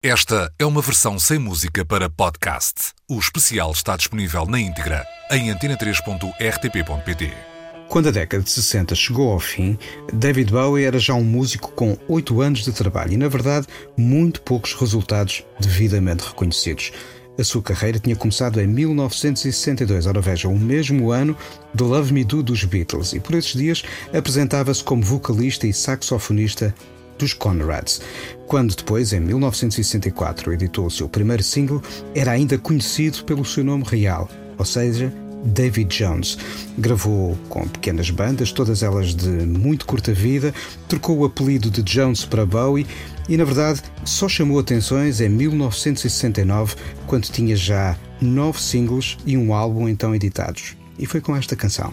Esta é uma versão sem música para podcast. O especial está disponível na íntegra em antena3.rtp.pt. Quando a década de 60 chegou ao fim, David Bowie era já um músico com oito anos de trabalho e, na verdade, muito poucos resultados devidamente reconhecidos. A sua carreira tinha começado em 1962, ora veja, o mesmo ano do Love Me Do dos Beatles, e por esses dias apresentava-se como vocalista e saxofonista dos Conrads. Quando depois, em 1964, editou o seu primeiro single, era ainda conhecido pelo seu nome real, ou seja, David Jones. Gravou com pequenas bandas, todas elas de muito curta vida, trocou o apelido de Jones para Bowie e, na verdade, só chamou atenções em 1969, quando tinha já nove singles e um álbum então editados. E foi com esta canção.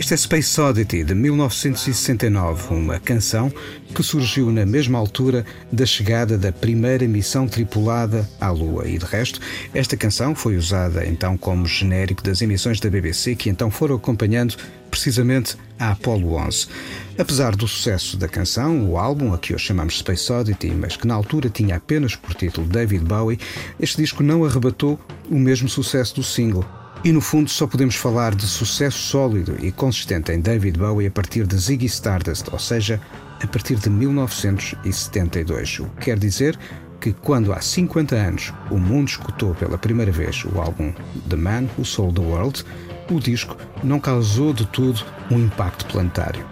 Este é Space Oddity de 1969, uma canção que surgiu na mesma altura da chegada da primeira missão tripulada à Lua. E de resto, esta canção foi usada então como genérico das emissões da BBC que então foram acompanhando precisamente a Apollo 11. Apesar do sucesso da canção, o álbum, a que hoje chamamos Space Oddity, mas que na altura tinha apenas por título David Bowie, este disco não arrebatou o mesmo sucesso do single. E no fundo só podemos falar de sucesso sólido e consistente em David Bowie a partir de Ziggy Stardust, ou seja, a partir de 1972. O que quer dizer que quando há 50 anos o mundo escutou pela primeira vez o álbum The Man Who Sold the World, o disco não causou de tudo um impacto planetário.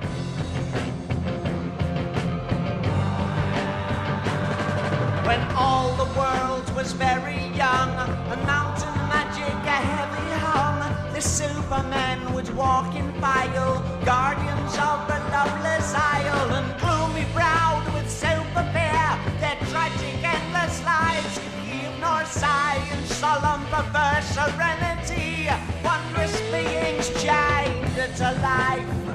Supermen would walk in file, guardians of the loveless isle, and gloomy browed with silver bear, their tragic endless lives heave nor sigh in solemn perverse serenity, wondrous beings chained to life.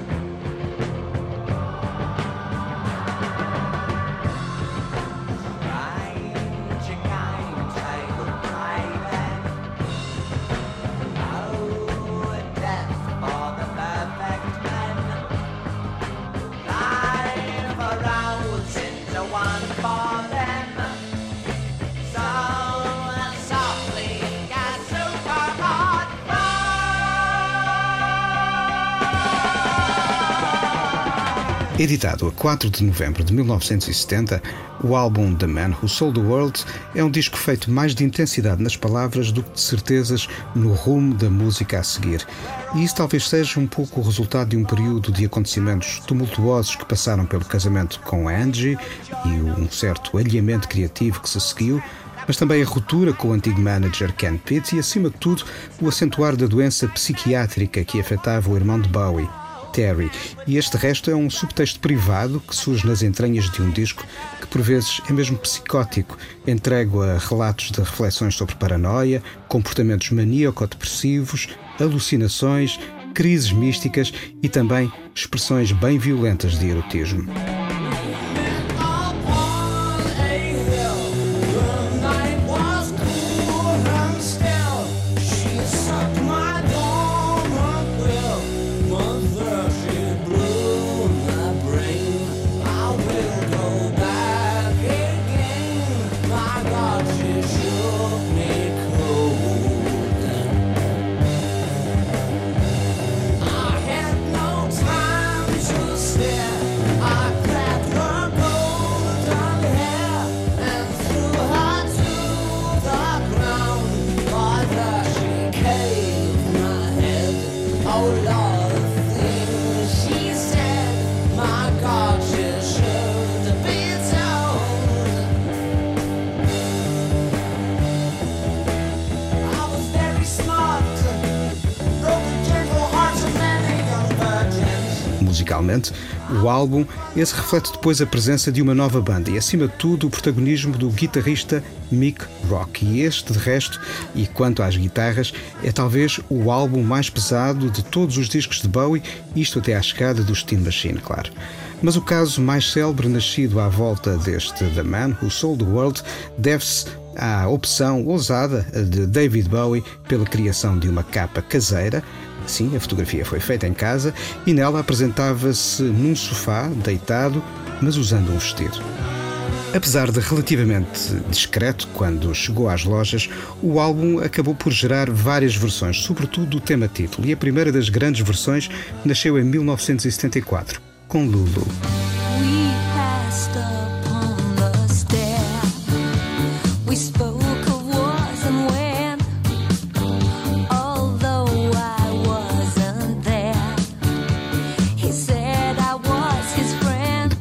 Editado a 4 de novembro de 1970, o álbum The Man Who Sold the World é um disco feito mais de intensidade nas palavras do que de certezas no rumo da música a seguir. E isso talvez seja um pouco o resultado de um período de acontecimentos tumultuosos que passaram pelo casamento com Angie e um certo alinhamento criativo que se seguiu, mas também a ruptura com o antigo manager Ken Pitt e, acima de tudo, o acentuar da doença psiquiátrica que afetava o irmão de Bowie. Terry. E este resto é um subtexto privado que surge nas entranhas de um disco que por vezes é mesmo psicótico, entregue a relatos de reflexões sobre paranoia, comportamentos maníaco-depressivos, alucinações, crises místicas e também expressões bem violentas de erotismo. Musicalmente, o álbum, esse reflete depois a presença de uma nova banda e, acima de tudo, o protagonismo do guitarrista Mick Rock. E este, de resto, e quanto às guitarras, é talvez o álbum mais pesado de todos os discos de Bowie, isto até à chegada do Steam Machine, claro. Mas o caso mais célebre nascido à volta deste The Man Who Sold the World deve-se à opção ousada de David Bowie pela criação de uma capa caseira. Sim, a fotografia foi feita em casa e nela apresentava-se num sofá, deitado, mas usando um vestido. Apesar de relativamente discreto quando chegou às lojas, o álbum acabou por gerar várias versões, sobretudo do tema título, e a primeira das grandes versões nasceu em 1974 com Lulu.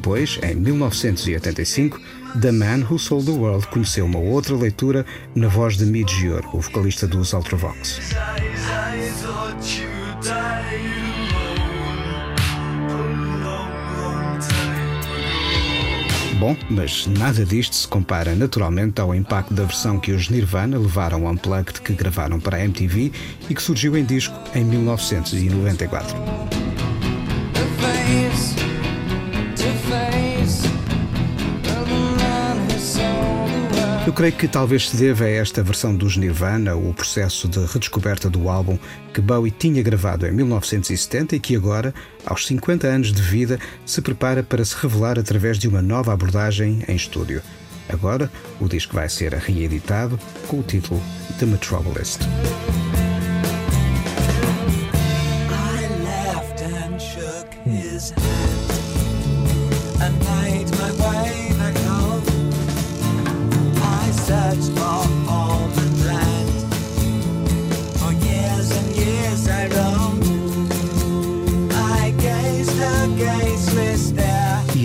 Depois, em 1985, The Man Who Sold the World conheceu uma outra leitura na voz de Midge Ure, o vocalista dos Ultravox. Bom, mas nada disto se compara naturalmente ao impacto da versão que os Nirvana levaram ao Unplugged que gravaram para a MTV e que surgiu em disco em 1994. Eu creio que talvez se deva a esta versão dos Nirvana o processo de redescoberta do álbum que Bowie tinha gravado em 1970 e que agora, aos 50 anos de vida, se prepara para se revelar através de uma nova abordagem em estúdio. Agora, o disco vai ser reeditado com o título The Metropolist.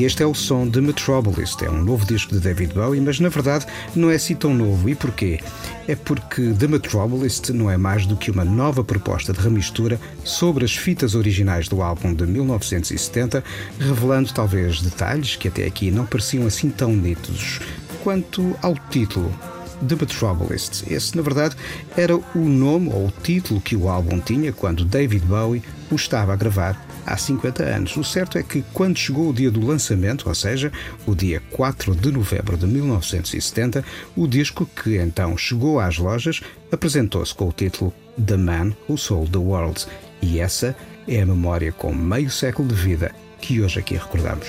Este é o som de Metrobolist, é um novo disco de David Bowie, mas na verdade não é assim tão novo. E porquê? É porque The Metrobolist não é mais do que uma nova proposta de remistura sobre as fitas originais do álbum de 1970, revelando talvez detalhes que até aqui não pareciam assim tão nítidos. Quanto ao título, The Metropolist. Esse, na verdade, era o nome ou o título que o álbum tinha quando David Bowie o estava a gravar há 50 anos. O certo é que, quando chegou o dia do lançamento, ou seja, o dia 4 de novembro de 1970, o disco, que então chegou às lojas, apresentou-se com o título The Man Who Sold the World. E essa é a memória com meio século de vida que hoje aqui recordamos.